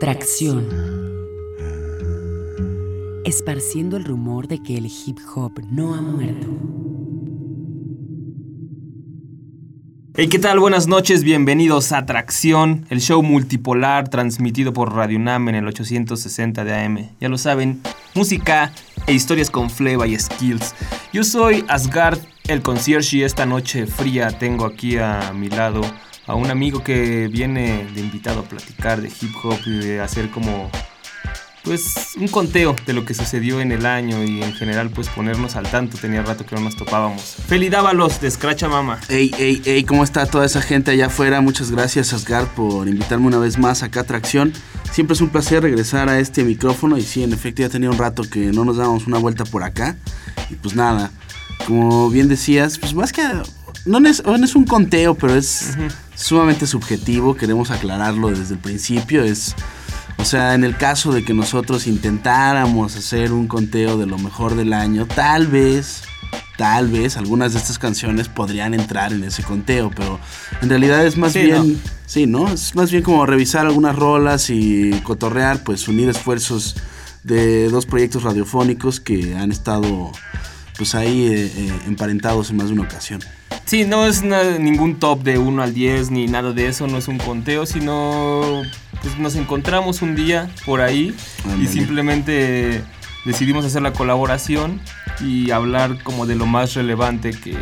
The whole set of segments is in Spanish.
Tracción. Esparciendo el rumor de que el hip hop no ha muerto. Hey, ¿qué tal? Buenas noches, bienvenidos a Tracción, el show multipolar transmitido por Radio UNAM en el 860 de AM. Ya lo saben, música e historias con fleva y skills. Yo soy Asgard, el concierge, y esta noche fría tengo aquí a mi lado a un amigo que viene de invitado a platicar de hip hop y de hacer como pues un conteo de lo que sucedió en el año y en general pues ponernos al tanto. Tenía rato que no nos topábamos. Felidábalos de Scratcha Mama. Ey, ey, ey, ¿cómo está toda esa gente allá afuera? Muchas gracias Asgard por invitarme una vez más acá a Tracción. Siempre es un placer regresar a este micrófono y sí, en efecto ya tenía un rato que no nos dábamos una vuelta por acá. Y pues nada, como bien decías, pues más que... No es, no es un conteo, pero es sumamente subjetivo, queremos aclararlo desde el principio, es... O sea, en el caso de que nosotros intentáramos hacer un conteo de lo mejor del año, tal vez, tal vez algunas de estas canciones podrían entrar en ese conteo, pero en realidad es más Sí, bien, ¿no? sí, ¿no? Es más bien como revisar algunas rolas y cotorrear, pues unir esfuerzos de dos proyectos radiofónicos que han estado pues ahí eh, eh, emparentados en más de una ocasión. Sí, no es ningún top de 1 al 10 ni nada de eso, no es un conteo, sino pues nos encontramos un día por ahí y simplemente decidimos hacer la colaboración y hablar como de lo más relevante que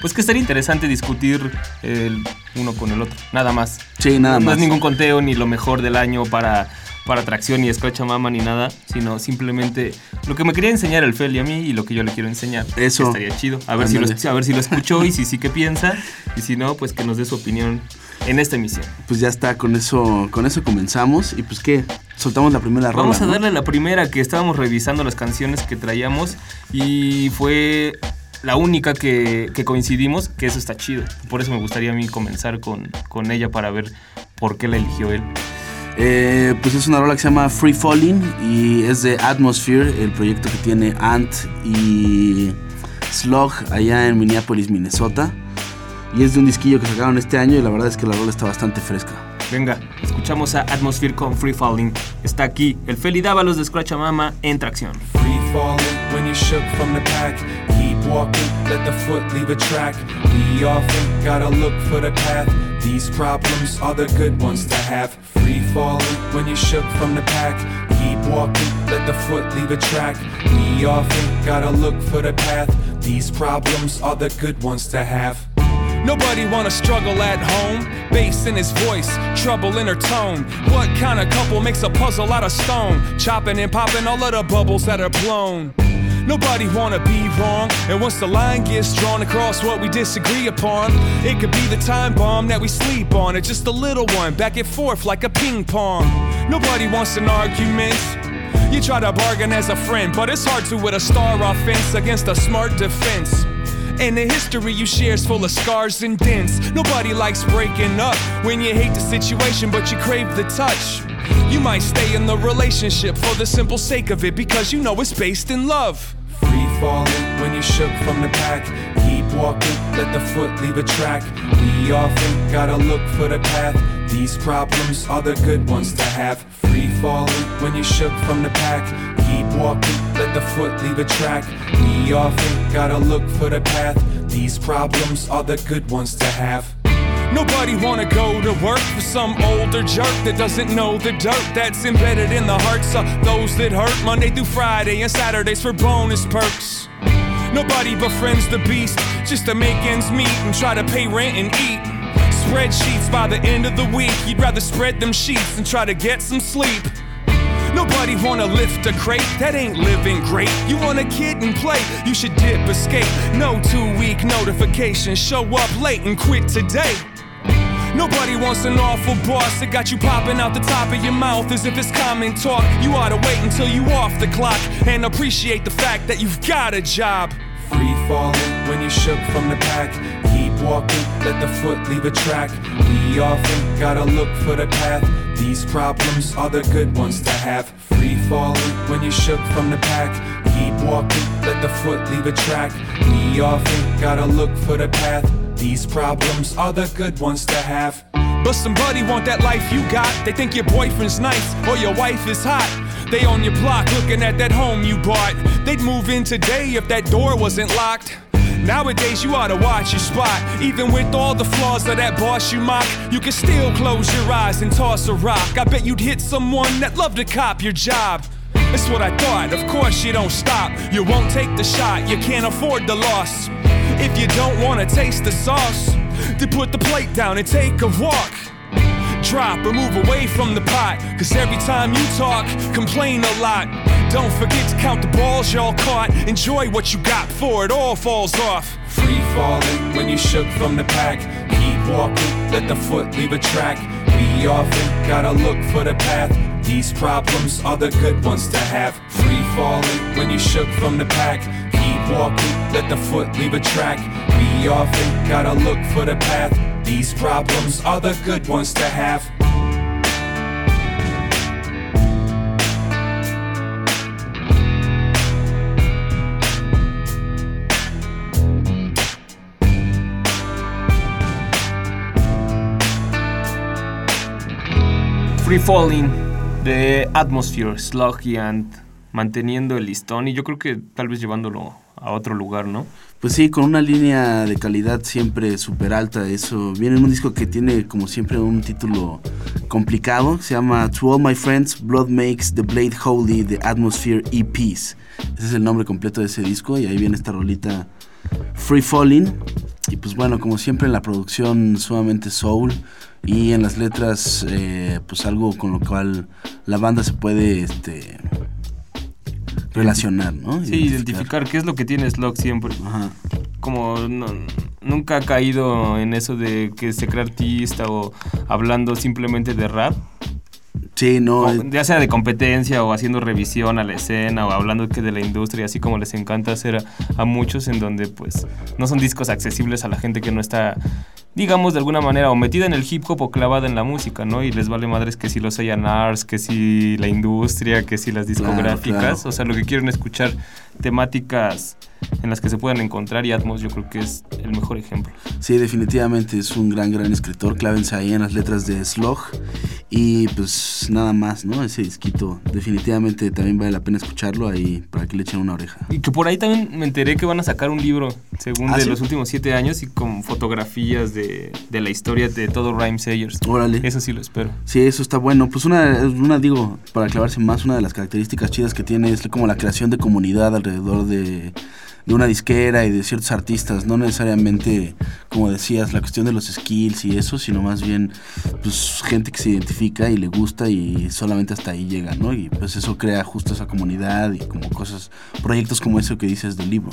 pues que estaría interesante discutir el uno con el otro, nada más. Sí, nada no más. es ningún conteo ni lo mejor del año para para tracción ni escracha mama ni nada, sino simplemente lo que me quería enseñar el Fel y a mí y lo que yo le quiero enseñar. Eso. Estaría chido. A ver, si lo, a ver si lo escuchó y si sí que piensa. Y si no, pues que nos dé su opinión en esta emisión. Pues ya está, con eso, con eso comenzamos y pues qué, soltamos la primera rola. Vamos a ¿no? darle la primera que estábamos revisando las canciones que traíamos y fue la única que, que coincidimos, que eso está chido. Por eso me gustaría a mí comenzar con, con ella para ver por qué la eligió él. Eh, pues es una rola que se llama Free Falling y es de Atmosphere, el proyecto que tiene Ant y Slug allá en Minneapolis, Minnesota. Y es de un disquillo que sacaron este año y la verdad es que la rola está bastante fresca. Venga, escuchamos a Atmosphere con Free Falling. Está aquí el Feli Dávalos de Scratch Mama en tracción. Free falling when you're shook from the pack. Walking, let the foot leave a track. We often gotta look for the path. These problems are the good ones to have. Free falling when you're shook from the pack. Keep walking, let the foot leave a track. We often gotta look for the path. These problems are the good ones to have. Nobody wanna struggle at home. Bass in his voice, trouble in her tone. What kind of couple makes a puzzle out of stone? Chopping and popping all of the bubbles that are blown. Nobody wanna be wrong, and once the line gets drawn across what we disagree upon, it could be the time bomb that we sleep on, or just a little one back and forth like a ping pong. Nobody wants an argument. You try to bargain as a friend, but it's hard to with a star offense against a smart defense. And the history you share's full of scars and dents. Nobody likes breaking up when you hate the situation, but you crave the touch. You might stay in the relationship for the simple sake of it because you know it's based in love. Falling when you're shook from the pack. Keep walking, let the foot leave a track. We often gotta look for the path. These problems are the good ones to have. Free falling when you're shook from the pack. Keep walking, let the foot leave a track. We often gotta look for the path. These problems are the good ones to have. Nobody wanna go to work for some older jerk that doesn't know the dirt that's embedded in the hearts of those that hurt Monday through Friday and Saturdays for bonus perks. Nobody befriends the beast just to make ends meet and try to pay rent and eat. Spreadsheets by the end of the week, you'd rather spread them sheets and try to get some sleep. Nobody wanna lift a crate, that ain't living great. You want a kid and play, you should dip escape. No two week notification, show up late and quit today. Nobody wants an awful boss that got you popping out the top of your mouth as if it's common talk. You ought to wait until you off the clock and appreciate the fact that you've got a job. Free falling when you're shook from the pack. Walking, let the foot leave a track. We often gotta look for the path. These problems are the good ones to have. Free falling when you're shook from the pack. Keep walking, let the foot leave a track. We often gotta look for the path. These problems are the good ones to have. But somebody want that life you got. They think your boyfriend's nice or your wife is hot. They on your block looking at that home you bought. They'd move in today if that door wasn't locked. Nowadays, you ought to watch your spot. Even with all the flaws of that boss you mock, you can still close your eyes and toss a rock. I bet you'd hit someone that loved to cop your job. That's what I thought. Of course, you don't stop. You won't take the shot. You can't afford the loss. If you don't want to taste the sauce, then put the plate down and take a walk. Drop or move away from the pot. Cause every time you talk, complain a lot. Don't forget to count the balls y'all caught. Enjoy what you got before it all falls off. Free falling when you shook from the pack. Keep walking, let the foot leave a track. We often gotta look for the path. These problems are the good ones to have. Free falling when you shook from the pack. Keep walking, let the foot leave a track. We often gotta look for the path. These problems are the good ones to have. Free Falling de Atmosphere, Slug y Ant, manteniendo el listón y yo creo que tal vez llevándolo a otro lugar, ¿no? Pues sí, con una línea de calidad siempre súper alta. Eso viene en un disco que tiene, como siempre, un título complicado. Se llama To All My Friends, Blood Makes the Blade Holy, The Atmosphere EPs. Ese es el nombre completo de ese disco y ahí viene esta rolita Free Falling. Y pues bueno, como siempre en la producción sumamente soul y en las letras, eh, pues algo con lo cual la banda se puede este, relacionar, ¿no? Sí, identificar. qué es lo que tiene Slug siempre. Ajá. Como no- nunca ha caído en eso de que se crea artista o hablando simplemente de rap. Sí, no. Eh, ya sea de competencia o haciendo revisión a la escena o hablando que de la industria, así como les encanta hacer a, a muchos en donde pues no son discos accesibles a la gente que no está, digamos de alguna manera, o metida en el hip hop o clavada en la música, ¿no? Y les vale madres que si los A&Rs, que si la industria, que si las discográficas, claro. o sea, lo que quieren escuchar temáticas en las que se puedan encontrar y Atmos yo creo que es el mejor ejemplo. Sí, definitivamente es un gran, gran escritor. Clávense ahí en las letras de Slog. Y pues nada más, ¿no? Ese disquito definitivamente también vale la pena escucharlo ahí para que le echen una oreja. Y que por ahí también me enteré que van a sacar un libro, según ¿Ah, de sí? los últimos siete años, y con fotografías de, de la historia de todo Rhyme Sayers. Órale. Eso sí lo espero. Sí, eso está bueno. Pues una, una, digo, para clavarse más, una de las características chidas que tiene es como la creación de comunidad alrededor de, de una disquera y de ciertos artistas. No necesariamente, como decías, la cuestión de los skills y eso, sino más bien, pues gente que se identifica y le gusta y solamente hasta ahí llega, ¿no? Y pues eso crea justo esa comunidad y como cosas, proyectos como eso que dices del libro.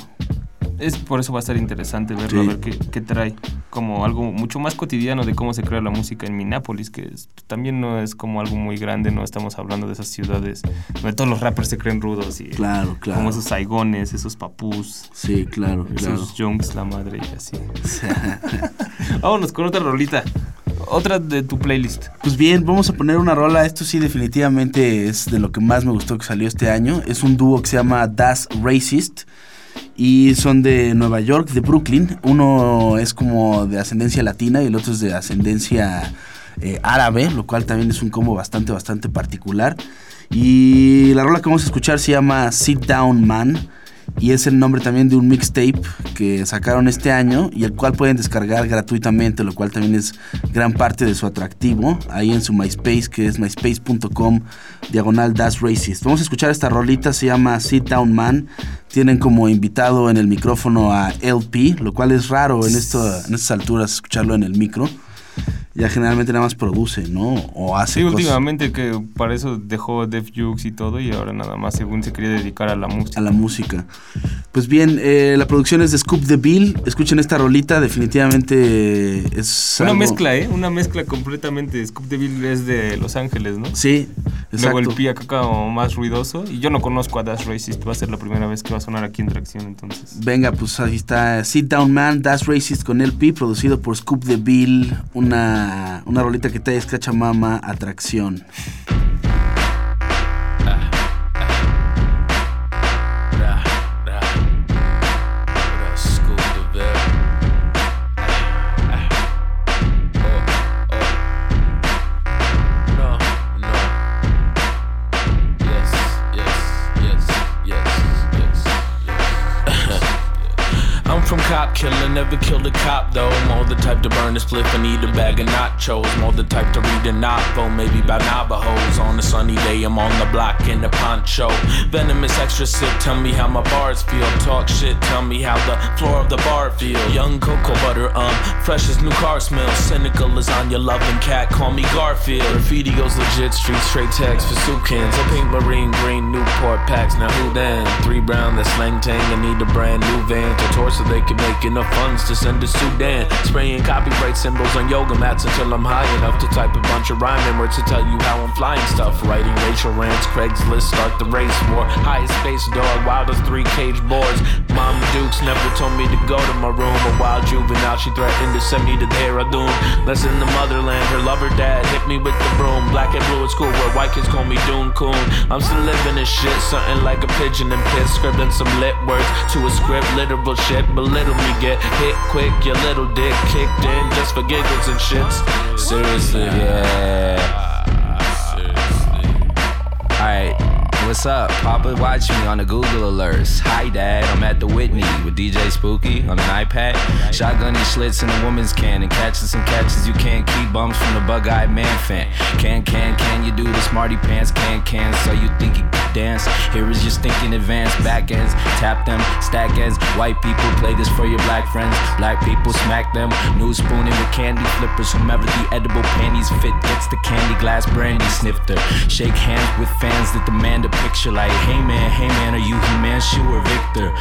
Es por eso va a estar interesante verlo, Sí. a ver qué, qué trae. Como algo mucho más cotidiano de cómo se crea la música en Minneapolis, que es- también no es como algo muy grande, no estamos hablando de esas ciudades donde todos los rappers se creen rudos y Claro, claro. como esos saigones, esos papús, Sí, claro, claro. esos junks, la madre y así. Vámonos con otra rolita. Otra de tu playlist. Pues bien, vamos a poner una rola. Esto sí, definitivamente es de lo que más me gustó que salió este año. Es un dúo que se llama Das Racist. Y son de Nueva York, de Brooklyn. Uno es como de ascendencia latina y el otro es de ascendencia eh, árabe, lo cual también es un combo bastante, bastante particular. Y la rola que vamos a escuchar se llama Sit Down Man. Y es el nombre también de un mixtape que sacaron este año y el cual pueden descargar gratuitamente, lo cual también es gran parte de su atractivo. Ahí en su MySpace, que es myspace.com, diagonal Das Racist. Vamos a escuchar esta rolita, se llama Sit Down Man. Tienen como invitado en el micrófono a LP, lo cual es raro en, esto, en estas alturas escucharlo en el micro. Ya generalmente nada más produce, ¿no? O hace Sí, cosas. últimamente que para eso dejó Def Jux y todo y ahora nada más según se quería dedicar a la música. a la música. Pues bien, eh, la producción es de Scoop the Bill. Escuchen esta rolita, definitivamente es. Una algo- mezcla, ¿eh? Una mezcla completamente. Scoop Deville es de Los Ángeles, ¿no? Sí, Luego exacto. el Pi acá como más ruidoso. Y yo no conozco a Dash Racist. Va a ser la primera vez que va a sonar aquí en Tracción, entonces. Venga, pues ahí está Sit Down Man, Das Racist con LP, producido por Scoop the Bill. Una, una rolita que trae escacha mama, atracción. Killer, never killed a cop though. More the type to burn a spliff and eat a bag of nachos. More the type to read a novel, maybe by Navajos. On a sunny day, I'm on the block in a poncho. Venomous extra sip, tell me how my bars feel. Talk shit, tell me how the floor of the bar feel. Young cocoa butter, um, fresh as new car smell. Cynical lasagna loving cat, call me Garfield. Graffiti goes legit, street straight text for soup cans. A pink marine green Newport packs, now who then? Three brown, that slang tang, I need a brand new van to tour so they can make enough funds to send to Sudan. Spraying copyright symbols on yoga mats until I'm high enough to type a bunch of rhyming words to tell you how I'm flying stuff. Writing racial rants, Craigslist, start the race war. Highest space dog, wild as three cage boards. Mom Dukes never told me to go to my room. A wild juvenile, she threatened to send me to Dehradun. Less in the motherland. Her lover dad hit me with the broom. Black and blue at school, where white kids call me Doom Coon. I'm still living this shit, something like a pigeon and piss, scribbling some lit words to a script, literal shit. Belittle me, get hit quick, your little dick kicked in just for giggles and shits. Seriously, yeah. Alright. What's up? Papa watch me on the Google alerts. Hi, Dad. I'm at the Whitney with DJ Spooky on an iPad. Shotgunning slits in a woman's can and catching some catches you can't keep bumps from the bug eyed man fan. Can, can, can you do the smarty pants? Can, can, so you think you can dance? Here is your stinking advance. Back ends, tap them, stack ends. White people play this for your black friends. Black people smack them. New spooning with candy flippers. Whomever the edible panties fit gets the candy glass brandy snifter. Shake hands with fans that demand a picture like, hey man, hey man, are you Himanshu or Victor?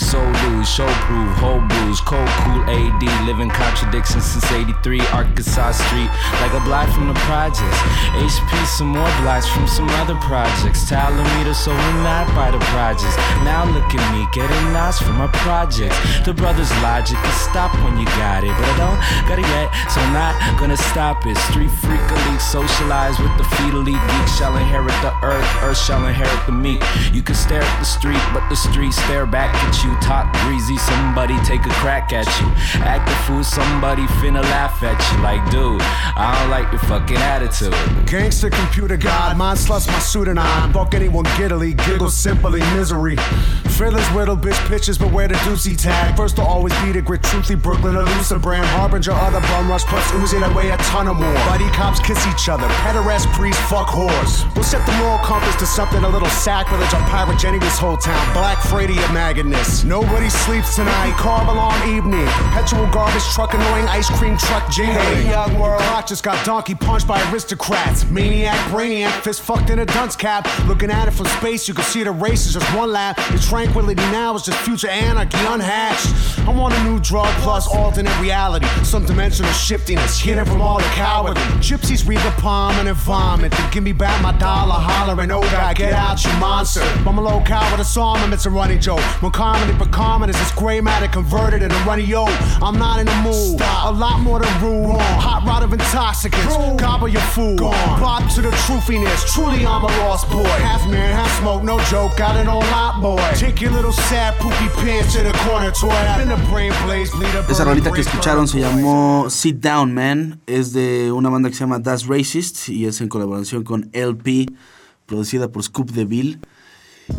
So lose, show prove, whole blues, cold cool AD, living contradictions since 83, Arkansas Street, like a block from the projects. HP, some more blocks from some other projects. Talameter, so we're not by the projects. Now look at me, getting lost from my projects. The brothers' logic is stop when you got it, but I don't got it yet, so I'm not gonna stop it. Street freak elite, socialize with the feet elite, shall inherit the earth, earth shall inherit the meat. You can stare at the street, but the street stare back at you. Talk breezy, somebody take a crack at you. Act a fool, somebody finna laugh at you. Like, dude, I don't like your fucking attitude. Gangster computer god, mind sluts my suit and I. Fuck anyone giddily, giggle simply, misery. Fiddlers whittle bitch pitches, but where the doozy tag. First to always be the grit, truthly Brooklyn, elusive brand. Harbinger, other bum rush, plus Uzi that weigh a ton of more. Buddy cops kiss each other, pederast priests, fuck whores. We'll set the moral compass to something a little sacrilege. I'm pyrogenic this whole town. Black Freddy of maggoness. Nobody sleeps tonight. Carve alarm evening. Perpetual garbage truck, annoying ice cream truck jingling. Hey, young world. Clock just got donkey punched by aristocrats. Maniac, brainiac, fist fucked in a dunce cap. Looking at it from space, you can see the race is just one lap. The tranquility now is just future anarchy unhatched. I want a new drug plus alternate reality. Some dimensional shiftiness, hidden from all the cowardly. Gypsies read the palm and vomit. Then give me back my dollar, hollering, oh God, get out, you monster. I'm a low cow with a song, and it's a running joke. When comedy but common is this gray matter converted into runny yo. I'm not in the mood. A lot more than rude. Hot rod of intoxicants. Gobble your food. Bob to the truthiness. Truly, I'm a lost boy. Half man, half smoke, no joke. Got it on lot, boy. Take your little sad poopy pants to the corner toy. In the brain blaze, bleed a Esa rolita que escucharon se llamó Sit Down Man, es de una banda que se llama Das Racist y es en colaboración con LP, producida por Scoop DeVille.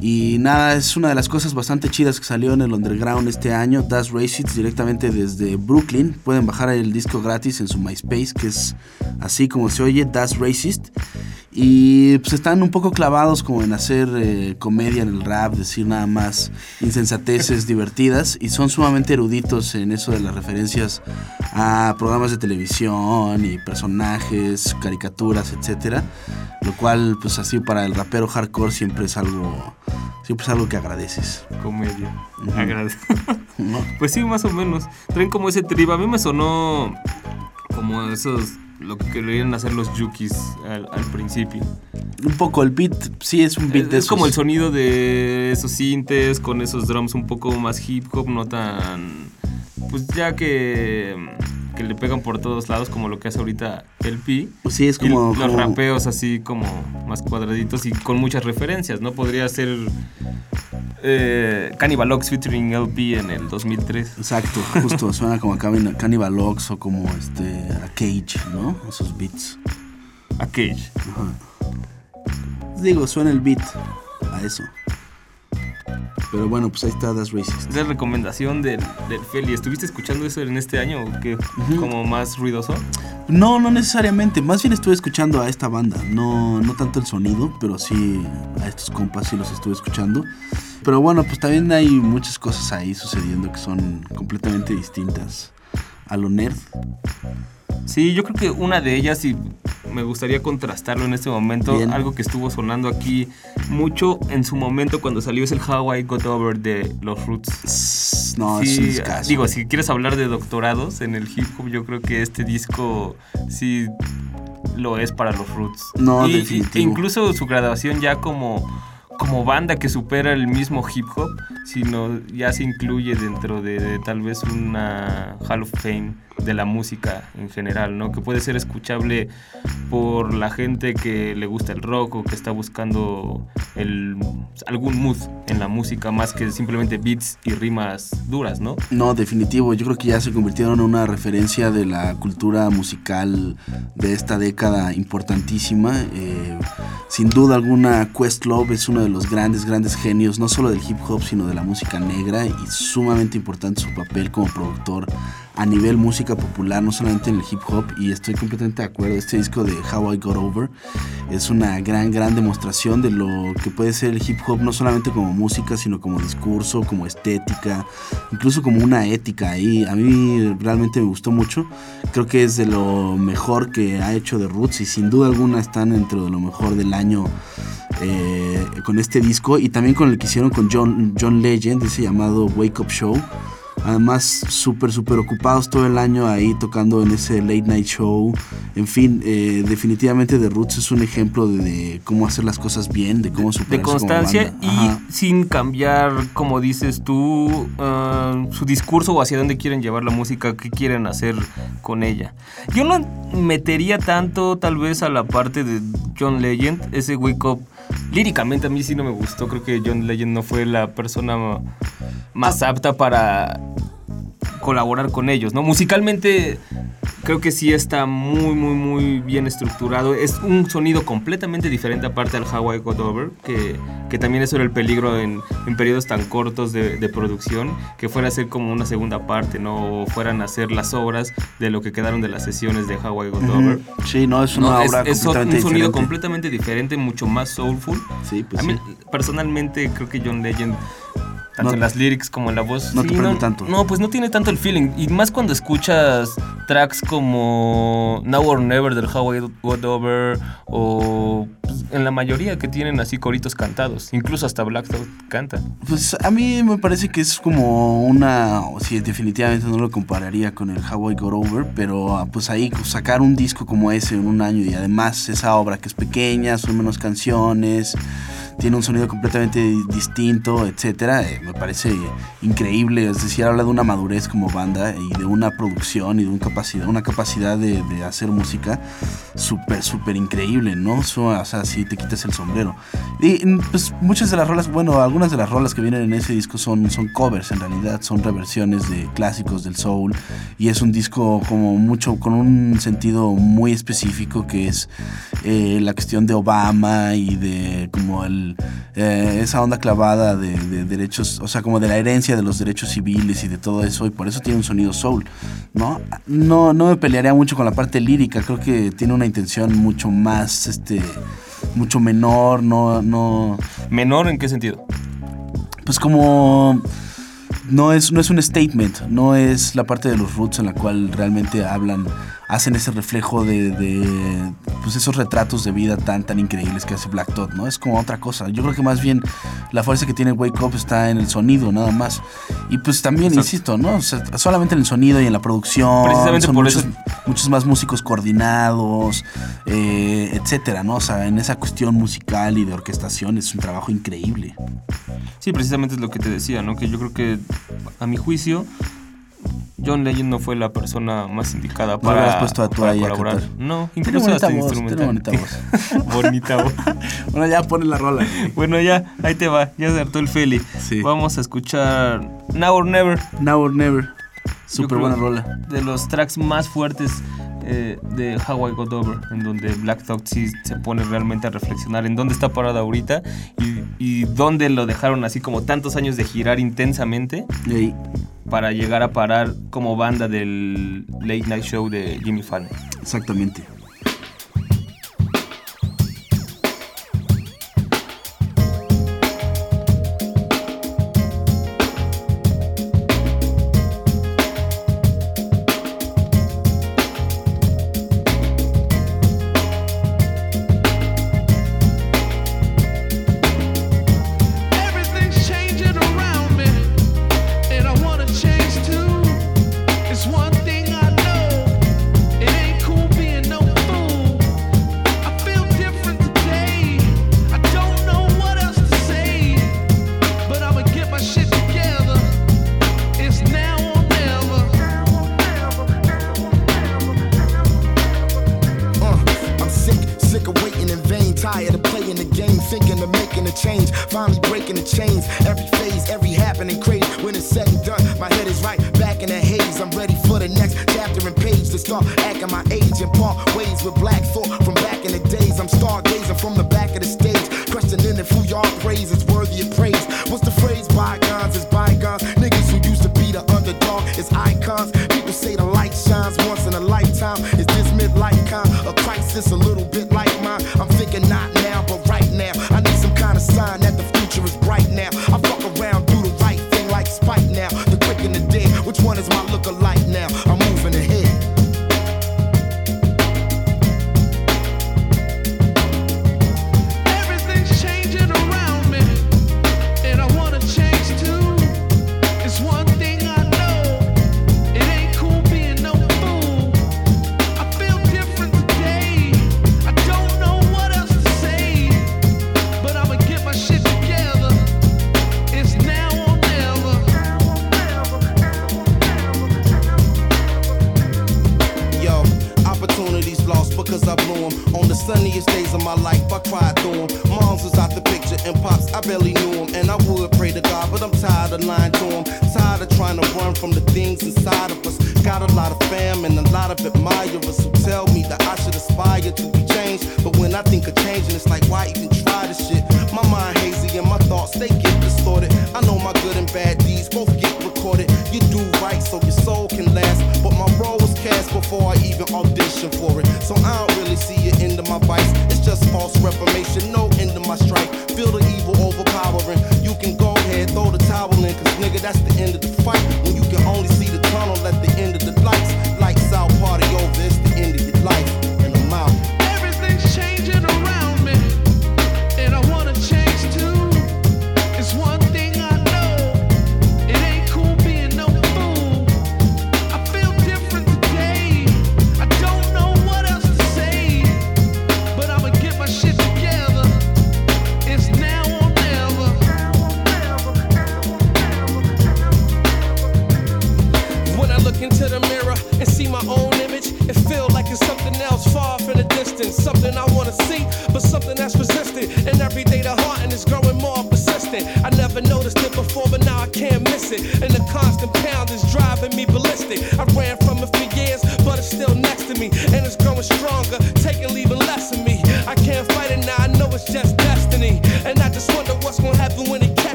Y nada, es una de las cosas bastante chidas que salió en el underground este año, Das Racist, directamente desde Brooklyn. Pueden bajar el disco gratis en su MySpace, que es así como se oye, Das Racist. Y pues están un poco clavados como en hacer eh, comedia en el rap, decir nada más insensateces divertidas. Y son sumamente eruditos en eso de las referencias a programas de televisión y personajes, caricaturas, etcétera. Lo cual, pues así para el rapero hardcore siempre es algo, siempre es algo que agradeces. Comedia. Agradezco. ¿no? Pues sí, más o menos. Traen como ese trip. A mí me sonó como esos. Lo que querían hacer los Yukis al, al principio. Un poco el beat, sí es un beat Es, de es como el sonido de esos sintes con esos drums un poco más hip hop, no tan. Pues ya que. Que le pegan por todos lados, como lo que hace ahorita el Pi. Pues sí, es Y como, los como- rapeos así como más cuadraditos y con muchas referencias, ¿no? Podría ser eh, Cannibal Ox featuring LP en el 2003. Exacto, justo, suena como a Cannibal Ox o como este a Cage, ¿no? Esos beats. A Cage. Digo, suena el beat a eso. Pero bueno, pues ahí está Das Racist. Es la recomendación del, del Feli. ¿Estuviste escuchando eso en este año o qué? Como más ruidoso. No, no necesariamente. Más bien estuve escuchando a esta banda. No, no tanto el sonido, pero sí a estos compas sí los estuve escuchando. Pero bueno, pues también hay muchas cosas ahí sucediendo que son completamente distintas a lo nerd. Sí, yo creo que una de ellas, y me gustaría contrastarlo en este momento, Bien. algo que estuvo sonando aquí mucho en su momento cuando salió es el How I Got Over de los Roots. No, Sí, es un digo, si quieres hablar de doctorados en el hip hop, yo creo que este disco sí lo es para los Roots. No, Y- y- definitivo. e incluso su graduación ya como, como banda que supera el mismo hip hop, sino ya se incluye dentro de, tal vez una Hall of Fame de la música en general, ¿no? Que puede ser escuchable por la gente que le gusta el rock o que está buscando el, algún mood en la música más que simplemente beats y rimas duras, ¿no? No, definitivo. Yo creo que ya se convirtieron en una referencia de la cultura musical de esta década importantísima. Eh, sin duda alguna, Questlove es uno de los grandes, grandes genios, no solo del hip hop, sino de la música negra y sumamente importante su papel como productor a nivel música popular, no solamente en el hip hop. Y estoy completamente de acuerdo. Este disco de How I Got Over es una gran, gran demostración de lo que puede ser el hip hop, no solamente como música, sino como discurso, como estética, incluso como una ética ahí. A mí realmente me gustó mucho. Creo que es de lo mejor que ha hecho The Roots y sin duda alguna están dentro de lo mejor del año. eh, con este disco y también con el que hicieron con John, John Legend, ese llamado Wake Up Show. Además, súper, súper ocupados todo el año ahí tocando en ese late night show. En fin, eh, definitivamente The Roots es un ejemplo de, de cómo hacer las cosas bien, de cómo de superarse como constancia banda. y sin cambiar, como dices tú, ah, su discurso o hacia dónde quieren llevar la música, qué quieren hacer con ella. Yo no metería tanto tal vez a la parte de John Legend, ese Wake Up. Líricamente a mí sí no me gustó, creo que John Legend no fue la persona más apta para colaborar con ellos, ¿no? Musicalmente creo que sí está muy, muy, muy bien estructurado. Es un sonido completamente diferente aparte al Hawaii Got Over, que, que también eso era el peligro en, en periodos tan cortos de, de producción, que fuera a ser como una segunda parte, ¿no? O fueran a ser las obras de lo que quedaron de las sesiones de Hawaii Got Over. Sí, no, es una No, es, obra es un completamente sonido diferente. completamente diferente, mucho más soulful. Sí, pues a mí, sí. personalmente, creo que John Legend, tanto No- en las lyrics como en la voz, no te prende tanto. No, pues no tiene tanto el feeling. Y más cuando escuchas tracks como Now or Never del How I Got Over o pues, en la mayoría que tienen así coritos cantados. Incluso hasta Black Thought canta. Pues a mí me parece que es como una, o sí, definitivamente no lo compararía con el How I Got Over, pero ah, pues ahí sacar un disco como ese en un año y además esa obra que es pequeña, son menos canciones, tiene un sonido completamente distinto, etcétera, eh, me parece increíble, es decir, habla de una madurez como banda y de una producción y de un capacidad, una capacidad de, de hacer música súper, súper increíble, ¿no? O sea, sí te quitas el sombrero. Y mm, pues muchas de las rolas, bueno, algunas de las rolas que vienen en ese disco son, son covers en realidad, son reversiones de clásicos del soul y es un disco como mucho, con un sentido muy específico que es eh, la cuestión de Obama y de como el, eh, esa onda clavada de, de derechos, o sea, como de la herencia de los derechos civiles y de todo eso y por eso tiene un sonido soul, ¿no? No, no me pelearía mucho con la parte lírica, creo que tiene una intención mucho más, este, mucho menor, no, no, ¿Menor en qué sentido? pues como no es, no es un statement, no es la parte de los roots en la cual realmente hablan, hacen ese reflejo de, de, pues esos retratos de vida tan tan increíbles que hace Black Dot, ¿no? Es como otra cosa. Yo creo que más bien la fuerza que tiene Wake Up está en el sonido, nada más. Y pues también, Exacto. insisto, ¿no? O sea, solamente en el sonido y en la producción. Precisamente son por muchos, eso- muchos más músicos coordinados, eh, etcétera, ¿no? O sea, en esa cuestión musical y de orquestación es un trabajo increíble. Sí, precisamente es lo que te decía, ¿no? Que yo creo que, a mi juicio, John Legend no fue la persona más indicada para. No puesto a colaborar. No, incluso hasta voz, instrumental. bonita voz. bonita bueno, ya pone la rola. bueno, ya, ahí te va. Ya se hartó el Feli. Sí. Vamos a escuchar Now or Never. Now or Never. Súper buena rola. De los tracks más fuertes eh, de How I Got Over, en donde Black Dog sí se pone realmente a reflexionar en dónde está parada ahorita y, dónde lo dejaron así como tantos años de girar intensamente. Y para llegar a parar como banda del Late Night Show de Jimmy Fallon. Exactamente.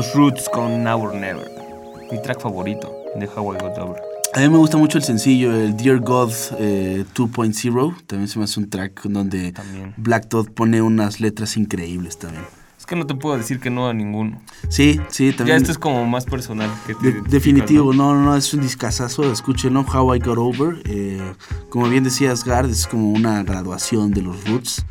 Los Roots con Now or Never. Mi track favorito de How I Got Over. A mí me gusta mucho el sencillo, el Dear God eh, 2.0. También se me hace un track donde también. Black Todd pone unas letras increíbles también. Es que no te puedo decir que no a ninguno. Sí, sí, también. Ya esto es como más personal. Que de, definitivo, ¿no? no, no, es un discazazo. Escúchenlo, How I Got Over. Eh, como bien decías, Gard, es como una graduación de los Roots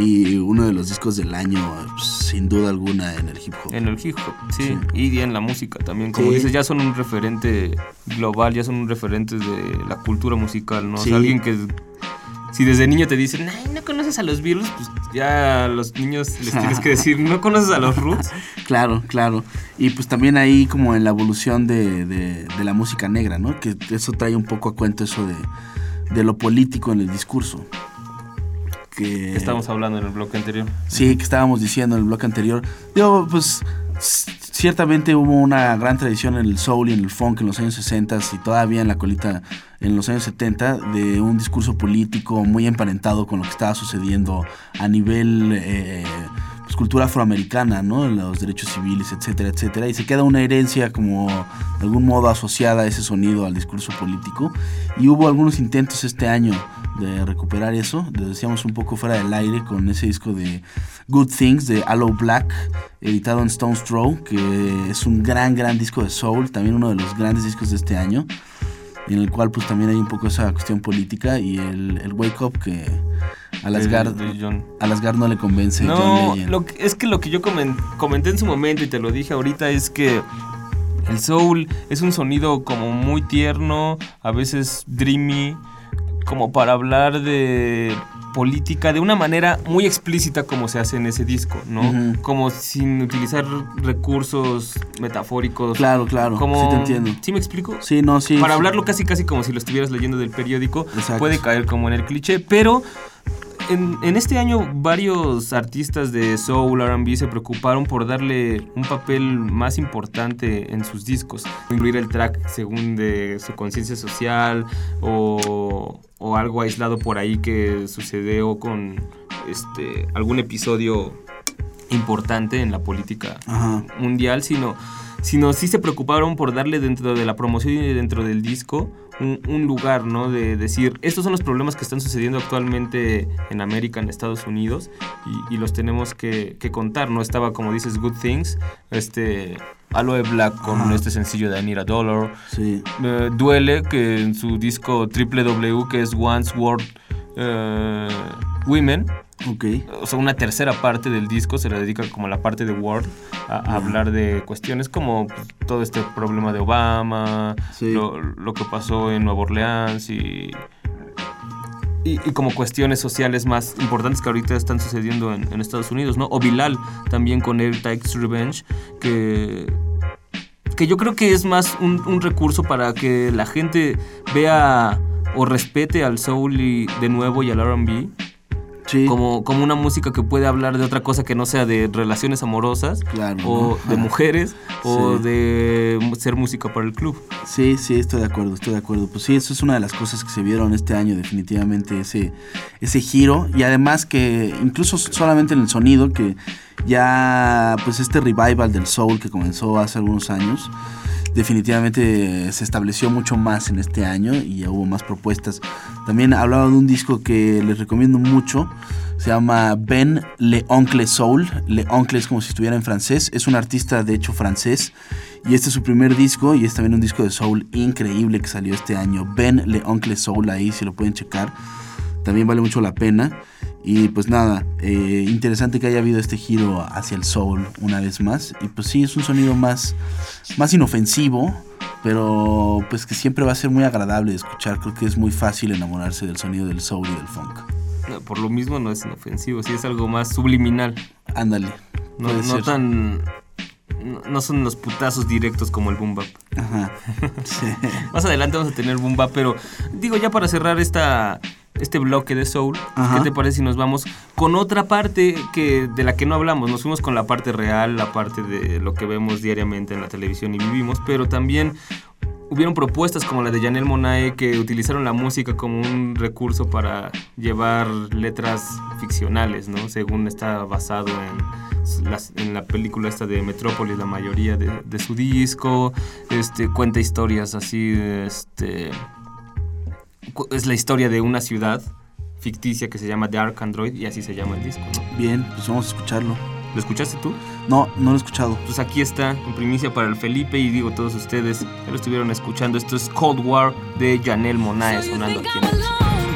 y uno de los discos del año, pues, sin duda alguna, en el hip hop. En el hip hop, sí. Sí. Y en la música también. Como Sí. dices, ya son un referente global, ya son un referente de la cultura musical, ¿no? O sea, alguien que. Si desde niño te dicen, ay, no conoces a los Beatles, pues ya a los niños les tienes que decir, ¿no conoces a los Roots? Claro, claro. Y pues también ahí como en la evolución de, de- de la música negra, ¿no? Que eso trae un poco a cuento eso de, de lo político en el discurso. Que estábamos hablando en el bloque anterior. Sí, que estábamos diciendo en el bloque anterior. Digo, pues ciertamente hubo una gran tradición en el soul y en el funk en los años 60 y todavía en la colita en los años 70 de un discurso político muy emparentado con lo que estaba sucediendo a nivel eh, pues, cultura afroamericana, ¿no? Los derechos civiles, etcétera, etcétera. Y se queda una herencia como de algún modo asociada a ese sonido, al discurso político. Y hubo algunos intentos este año de recuperar eso. Lo decíamos un poco fuera del aire con ese disco de Good Things de Aloe Black, editado en Stone's Throw, que es un gran, gran disco de soul, también uno de los grandes discos de este año, en el cual pues también hay un poco esa cuestión política y el, el Wake Up que a las, De- Gar, de John. a las Gar no le convence. No, lo que- es que lo que yo comen- comenté en su momento y te lo dije ahorita es que el soul es un sonido como muy tierno, a veces dreamy, como para hablar de política de una manera muy explícita como se hace en ese disco, ¿no? Como sin utilizar recursos metafóricos. Claro, claro, como, sí te entiendo. ¿Sí me explico? Sí, no, sí. Para sí. hablarlo casi casi como si lo estuvieras leyendo del periódico, Exacto. puede caer como en el cliché, pero en, en este año varios artistas de soul R&B se preocuparon por darle un papel más importante en sus discos, incluir el track según de su conciencia social o, o algo aislado por ahí que sucedió con este algún episodio importante en la política Ajá. mundial, sino, sino sí se preocuparon por darle dentro de la promoción y dentro del disco un, un lugar, ¿no? De decir, estos son los problemas que están sucediendo actualmente en América, en Estados Unidos, y, y los tenemos que, que contar, ¿no? Estaba, como dices, Good Things, este, Aloe Black con Ajá. este sencillo de Anita Dollar, Sí. eh, Duele, que en su disco Triple W, que es Once World eh, Women, Ok. o sea, una tercera parte del disco se le dedica como a la parte de Word, a, a hablar de cuestiones como pues, todo este problema de Obama, Sí. lo, lo que pasó en Nueva Orleans y, y, y como cuestiones sociales más importantes que ahorita están sucediendo en, en Estados Unidos, ¿no? O Bilal también con Air Takes Revenge, que, que yo creo que es más un, un recurso para que la gente vea o respete al soul y, de nuevo y al R&B Sí. como, como una música que puede hablar de otra cosa que no sea de relaciones amorosas Claro, o de mujeres o Sí. de ser música para el club. Sí, sí, estoy de acuerdo, estoy de acuerdo. Pues sí, eso es una de las cosas que se vieron este año, definitivamente, ese, ese giro. Y además que incluso solamente en el sonido, que ya pues este revival del soul que comenzó hace algunos años, definitivamente se estableció mucho más en este año y ya hubo más propuestas. También hablaba de un disco que les recomiendo mucho, se llama Ben Le Oncle Soul. Le Oncle es como si estuviera en francés, es un artista de hecho francés y este es su primer disco y es también un disco de soul increíble que salió este año. Ben Le Oncle Soul ahí si lo pueden checar. También vale mucho la pena. Y pues nada, eh, interesante que haya habido este giro hacia el soul una vez más. Y pues sí, es un sonido más, más inofensivo, pero pues que siempre va a ser muy agradable de escuchar. Creo que es muy fácil enamorarse del sonido del soul y del funk. No, Por lo mismo no es inofensivo, sí es algo más subliminal. Ándale. No, no tan. No, no son los putazos directos como el boom bap. Ajá. Sí. Más adelante vamos a tener boom bap, pero digo ya para cerrar esta este bloque de soul, Ajá. ¿qué te parece si nos vamos con otra parte que de la que no hablamos? Nos fuimos con la parte real, la parte de lo que vemos diariamente en la televisión y vivimos, pero también hubieron propuestas como la de Janelle Monae que utilizaron la música como un recurso para llevar letras ficcionales, ¿no? Según está basado en, las- en la película esta de Metrópolis, la mayoría de, de su disco, este, cuenta historias así, este, es la historia de una ciudad ficticia que se llama Dark Android y así se llama el disco, ¿no? Bien, pues vamos a escucharlo. ¿Lo escuchaste tú? No, no lo he escuchado. Pues aquí está, en primicia para el Felipe y digo todos ustedes, ya lo estuvieron escuchando. Esto es Cold War de Janelle Monae sonando aquí en el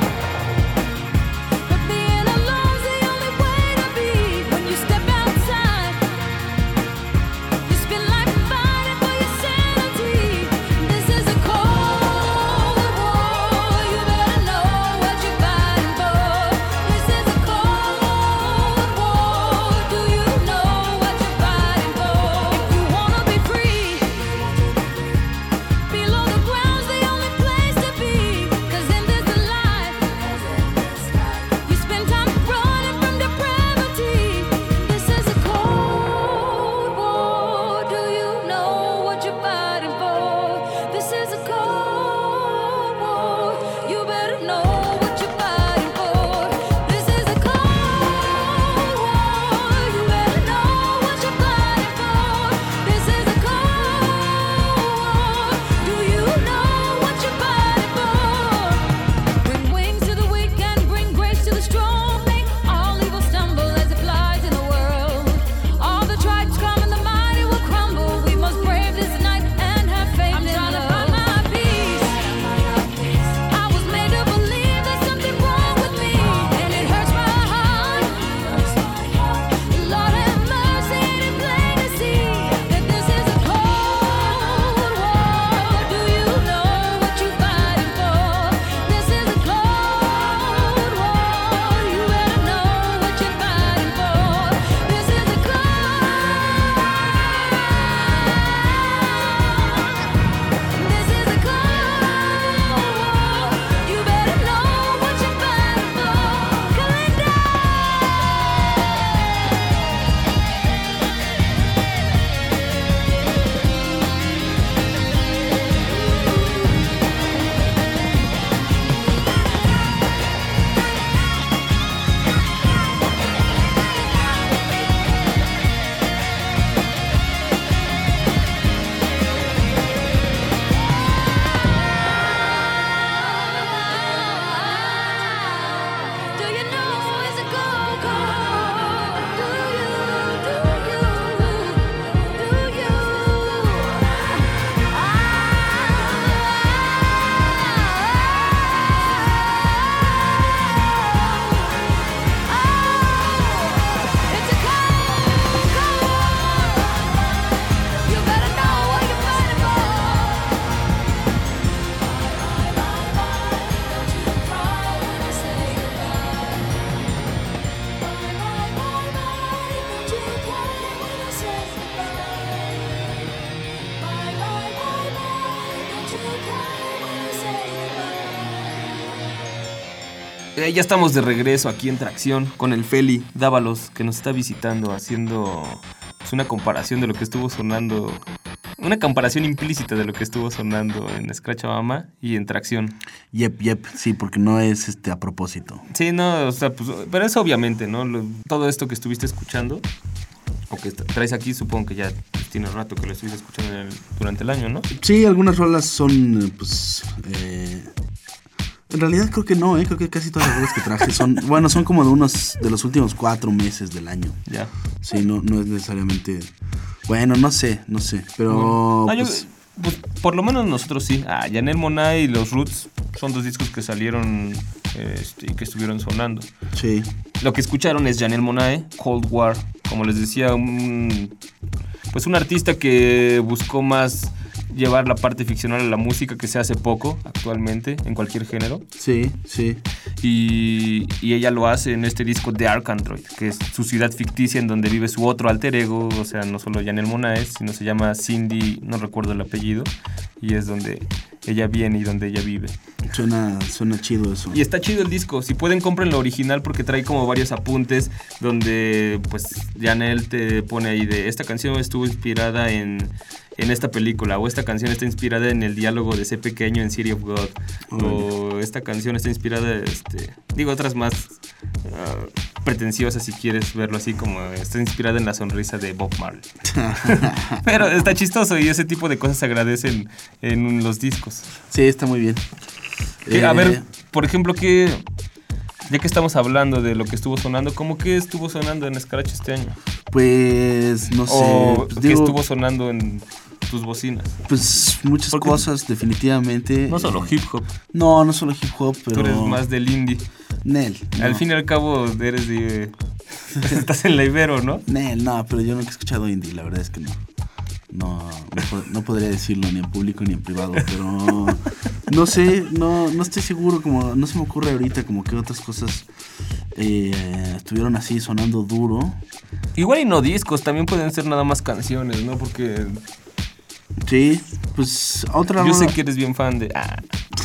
ya estamos de regreso aquí en Tracción con el Feli Dávalos que nos está visitando haciendo pues, una comparación de lo que estuvo sonando, una comparación implícita de lo que estuvo sonando en Scratch Mama y en Tracción. Yep, yep, sí, porque no es este a propósito. Sí, no, o sea, pues, pero es obviamente, ¿no? Lo- todo esto que estuviste escuchando o que tra- traes aquí, supongo que ya pues, tiene rato que lo estuviste escuchando el- durante el año, ¿no? Sí, algunas rolas son, pues. eh, en realidad creo que no, ¿eh? Creo que casi todas las rolas que traje son. Bueno, son como de unos. de los últimos cuatro meses del año. Ya. Sí, no, no es necesariamente. Bueno, no sé, no sé. Pero. Yo- pues, pues, por lo menos nosotros sí. Ah, Janelle Monáe y los Roots son dos discos que salieron este, y que estuvieron sonando. sí. Lo que escucharon es Janelle Monáe, Cold War. Como les decía, un, pues un artista que buscó más llevar la parte ficcional a la música que se hace poco actualmente en cualquier género. Sí, sí. Y, y ella lo hace en este disco de Ark Android, que es su ciudad ficticia en donde vive su otro alter ego, o sea, no solo Janelle Monae, sino se llama Cindy, no recuerdo el apellido, y es donde ella viene y donde ella vive. Suena, suena chido eso. Y está chido el disco. Si pueden, compren lo original porque trae como varios apuntes donde pues Janelle te pone ahí de esta canción estuvo inspirada en, en esta película o esta canción está inspirada en el diálogo de ese pequeño en City of God o esta canción está inspirada, este, digo otras más ah, pretenciosas si quieres verlo así como está inspirada en la sonrisa de Bob Marley. Pero está chistoso y ese tipo de cosas se agradecen en los discos. Sí, está muy bien. A Eh, ver, por ejemplo, que ya que estamos hablando de lo que estuvo sonando, ¿cómo que estuvo sonando en Scratch este año? Pues no sé. o pues, digo, estuvo sonando en tus bocinas. pues muchas Porque- cosas, definitivamente. No solo hip hop, No, no solo hip hop, pero. tú eres más del indie. Nel. Al fin y al cabo eres de... Estás en la Ibero, ¿no? Nel, no, pero yo nunca he escuchado indie, la verdad es que no. No, no podría decirlo ni en público ni en privado, pero no sé, no, no estoy seguro, como no se me ocurre ahorita como que otras cosas eh, estuvieron así sonando duro. Igual y no discos, también pueden ser nada más canciones, ¿no? Porque Sí, pues otra yo sé que eres bien fan de... Ah,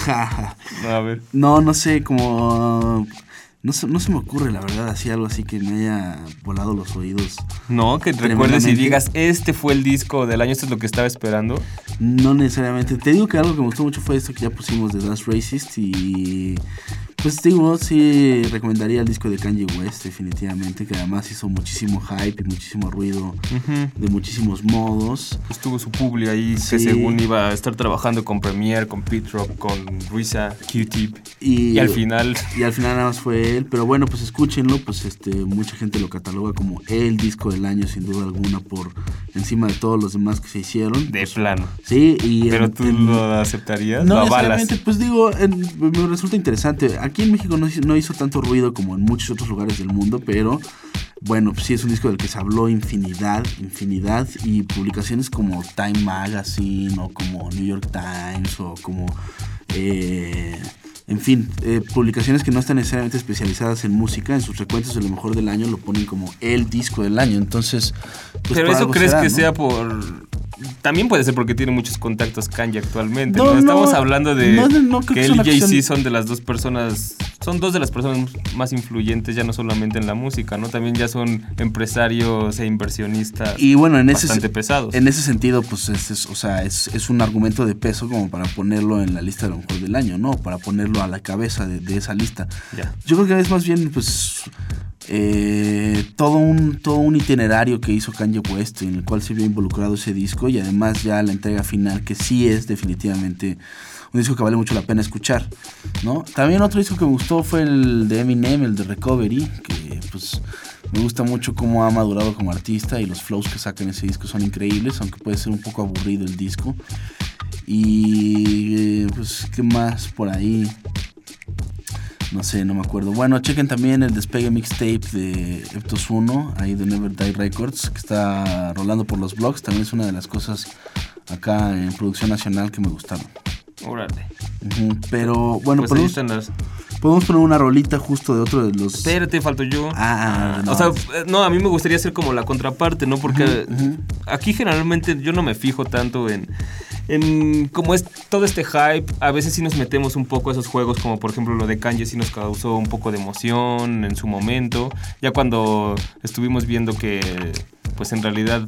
no, a ver. No, no sé, como... No se, no se me ocurre, la verdad, así algo así que me haya volado los oídos. No, que recuerdes y digas, este fue el disco del año, esto es lo que estaba esperando. No necesariamente. Te digo que algo que me gustó mucho fue esto que ya pusimos de Dance Racist y... Pues digo, sí recomendaría el disco de Kanye West, definitivamente, que además hizo muchísimo hype y muchísimo ruido Ujú. de muchísimos modos. Estuvo su publi ahí, que Sí. según iba a estar trabajando con Premiere, con Pete Rock, con Ruiza, Q-Tip. Y, Y al final, Y al final nada más fue él, pero bueno, pues escúchenlo, pues este mucha gente lo cataloga como el disco del año sin duda alguna por encima de todos los demás que se hicieron. de Pues, plano. sí, y Pero en- tú en- lo aceptarías, no lo avalas. pues digo, en- me resulta interesante. Aquí en México no, hizo- tanto ruido como en muchos otros lugares del mundo, pero bueno, pues sí es un disco del que se habló infinidad, infinidad y publicaciones como Time Magazine o como New York Times o como eh, en fin, eh, publicaciones que no están necesariamente especializadas en música, en sus recuentos de lo mejor del año lo ponen como el disco del año. Entonces, pues, Pero eso crees será, que ¿no? sea por... También puede ser porque tiene muchos contactos Kanye actualmente. No, No, no, Estamos hablando de no, que que él y Jay-Z son de las dos personas, son dos de las personas más influyentes ya no solamente en la música, ¿no? También ya son empresarios e inversionistas Y bueno, en ese, bastante pesados. en ese sentido, pues es, es- o sea, es, es un argumento de peso como para ponerlo en la lista de lo mejor del año, ¿no? Para ponerlo a la cabeza de, de esa lista. Yo creo que es más bien, pues, eh, todo, un, todo un itinerario que hizo Kanye West en el cual se vio involucrado ese disco y además ya la entrega final que sí es definitivamente un disco que vale mucho la pena escuchar, ¿no? También otro disco que me gustó fue el de Eminem, el de Recovery, que pues me gusta mucho cómo ha madurado como artista y los flows que saca en ese disco son increíbles, aunque puede ser un poco aburrido el disco. Y eh, pues, ¿qué más por ahí? No sé, no me acuerdo. Bueno, chequen también el despegue mixtape de Eptos 1, ahí de Never Die Records, que está rolando por los blogs. También es una de las cosas acá en producción nacional que me gustaron. Órale. Pero bueno, Pues ahí podemos, están las... podemos poner una rolita justo de otro de los... Espérate, falto yo. Ah, no. O sea, eh, no, a mí me gustaría ser como la contraparte, ¿no? Porque aquí generalmente yo no me fijo tanto en, en cómo es todo este hype. A veces sí nos metemos un poco a esos juegos, como por ejemplo lo de Kanye sí nos causó un poco de emoción en su momento. Ya cuando estuvimos viendo que, pues en realidad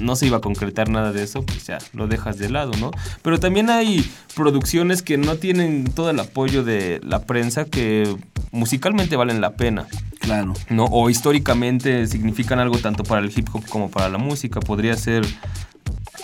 no se iba a concretar nada de eso, pues ya lo dejas de lado, ¿no? Pero también hay producciones que no tienen todo el apoyo de la prensa que musicalmente valen la pena. Claro. ¿no? O históricamente significan algo tanto para el hip hop como para la música. Podría ser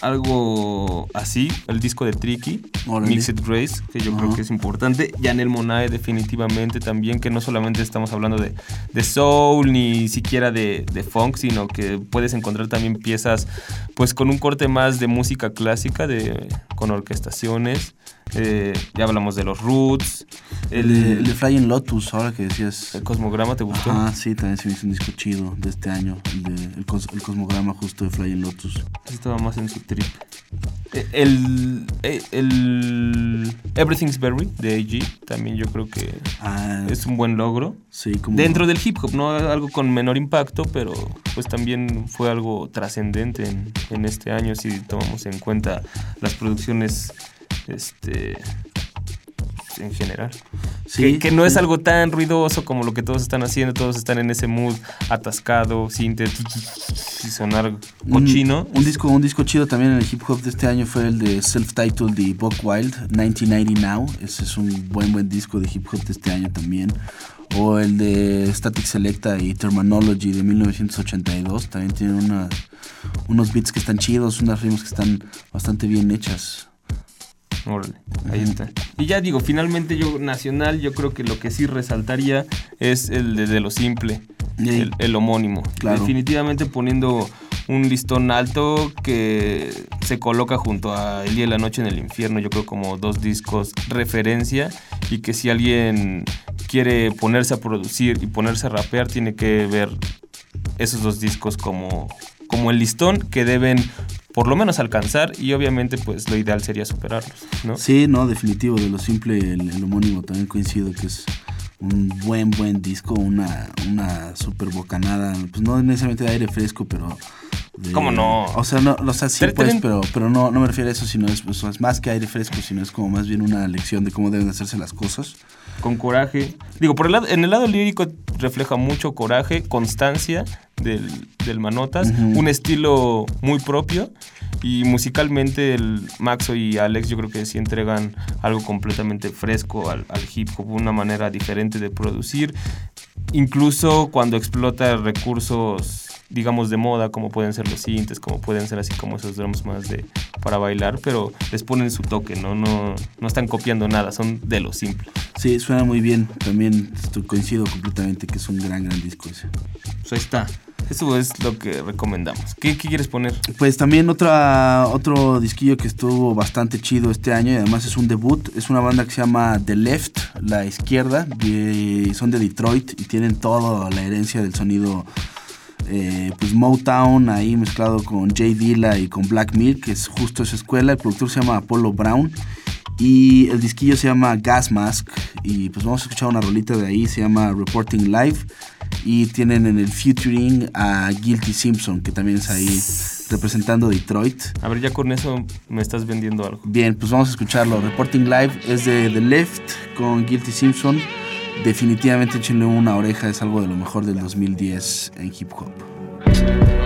algo así, el disco de Tricky, Órale. Mixed Race, que yo creo que es importante. Janel Monae definitivamente también, que no solamente estamos hablando de, de soul ni siquiera de, de funk, sino que puedes encontrar también piezas pues con un corte más de música clásica, de, con orquestaciones. Eh, ya hablamos de los roots. El, de, el Flying Lotus, ahora que decías... el cosmograma, ¿te gustó? Ah, sí, también se me hizo un disco chido de este año, el, de, el, cos- el cosmograma justo de Flying Lotus. Estaba más en su trip. Eh, El, eh, el Everything's Berry de AG también yo creo que Ah, es un buen logro. sí, como... Dentro del hip hop, ¿no? Algo con menor impacto, pero pues también fue algo trascendente en, en este año si tomamos en cuenta las producciones este en general. Sí, que, que no es algo tan ruidoso como lo que todos están haciendo, todos están en ese mood atascado, sin sonar cochino. Un, un disco, un disco chido también en el hip hop de este año fue el de Self-Titled de Buck Wild, 1990 Now. Ese es un buen, buen disco de hip hop de este año también. O el de Static Selecta y Terminology de 1982. También tiene unos beats que están chidos, unas rimas que están bastante bien hechas. Órale, ahí está. Y ya digo, finalmente yo, nacional, yo creo que lo que sí resaltaría es el de, de lo simple. El homónimo. Claro. Definitivamente poniendo un listón alto que se coloca junto a El día y la noche en el infierno, yo creo como dos discos referencia y que si alguien quiere ponerse a producir y ponerse a rapear tiene que ver esos dos discos como, como el listón que deben por lo menos alcanzar y obviamente pues lo ideal sería superarlos. Sí, no, definitivo, de lo simple, el homónimo también coincido que es un buen, buen disco, una, una super bocanada, pues no necesariamente de aire fresco, pero... de- ¿Cómo no? O sea, no, o sea, sí, Pero pues, pero, pero no, no me refiero a eso, sino es, pues, es más que aire fresco, sino es como más bien una lección de cómo deben hacerse las cosas. con coraje. Digo, por el lado, en el lado lírico refleja mucho coraje, constancia del, del Manotas, un estilo muy propio y musicalmente el Maxo y Alex yo creo que sí entregan algo completamente fresco al, al hip hop, una manera diferente de producir, incluso cuando explota recursos digamos de moda como pueden ser los sintes, como pueden ser así como esos drums más de para bailar, pero les ponen su toque, ¿no? No, no están copiando nada, son de lo simple. Sí, suena muy bien, también coincido completamente que es un gran, gran disco ese. Pues ahí está. Eso es lo que recomendamos. ¿Qué, quieres poner? Pues también otra, otro disquillo que estuvo bastante chido este año y además es un debut. Es una banda que se llama The Left, La Izquierda. y son de Detroit y tienen toda la herencia del sonido eh, pues Motown ahí mezclado con Jay Dilla y con Black Milk, que es justo esa escuela. El productor se llama Apollo Brown. Y el disquillo se llama Gas Mask. Y pues vamos a escuchar una rolita de ahí, se llama Reporting Live. Y tienen en el featuring a Guilty Simpson, que también es ahí representando Detroit. A ver, ya con eso me estás vendiendo algo. Bien, pues vamos a escucharlo. Reporting Live es de The Left con Guilty Simpson. Definitivamente échenle una oreja, es algo de lo mejor del 2010 en hip hop.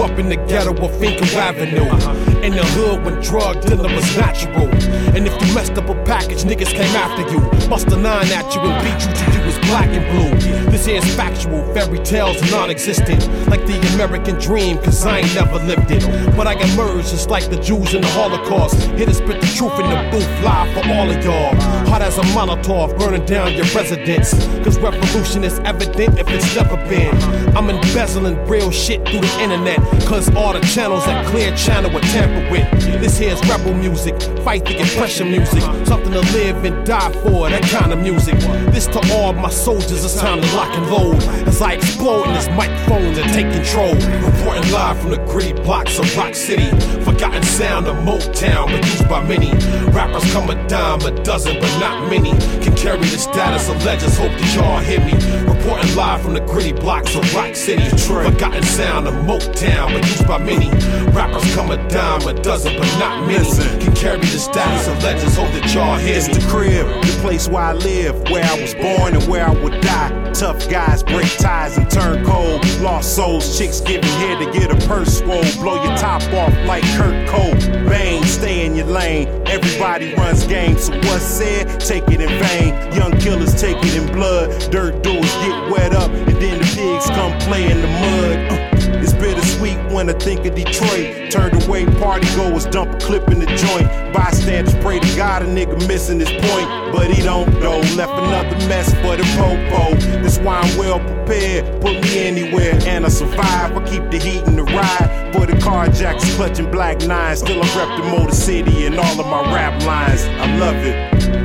Up in the ghetto of Finkel Avenue. In the hood when drug dealing was natural. And if you messed up a package, niggas came after you. Bust a nine at you and beat you till you was black and blue. This here's factual, fairy tales non existent. Like the American dream, cause I ain't never lived it. But I emerged just like the Jews in the Holocaust. Here to spit the truth in the booth live for all of y'all. Hot as a Molotov, burning down your residence. Cause revolution is evident if it's never been. I'm embezzling real shit through the internet. Cause all the channels that clear channel were tampered with. This here's rebel music, fight the oppression music. Something to live and die for, that kind of music. This to all my soldiers, it's time to lock and load. As I explode in this microphone and take control. Reporting live from the gritty blocks of Rock City. Forgotten sound of Motown, but used by many. Rappers come a dime, a dozen, but not many. Can carry the status of legends, hope that y'all hear me. Reporting live from the gritty blocks of Rock City. Forgotten sound of Motown, but used by many. Rappers come a dime, a dozen, but not many. Can carry the status of legends, hope that y'all hear It's me. the crib, the place where I live, where I was born and where I would die. Tough guys break ties and turn cold. Lost souls, chicks giving head to get a purse swole. Blow your top off like Kurt Cole. Bang, stay in your lane. Everybody runs game, so what's said, take it in vain. Young killers take it in blood. Dirt doers get wet up, and then the pigs come play in the mud. Uh, It's bittersweet when I think of Detroit. Turned away party goers, dump a clip in the joint. Bystanders pray to God a nigga missing his point, but he don't know. Left another mess for the popo. That's why I'm well prepared. Put me anywhere and I survive. I keep the heat in the ride. For the carjackers clutching black nines. Still I rep the Motor City and all of my rap lines. I love it.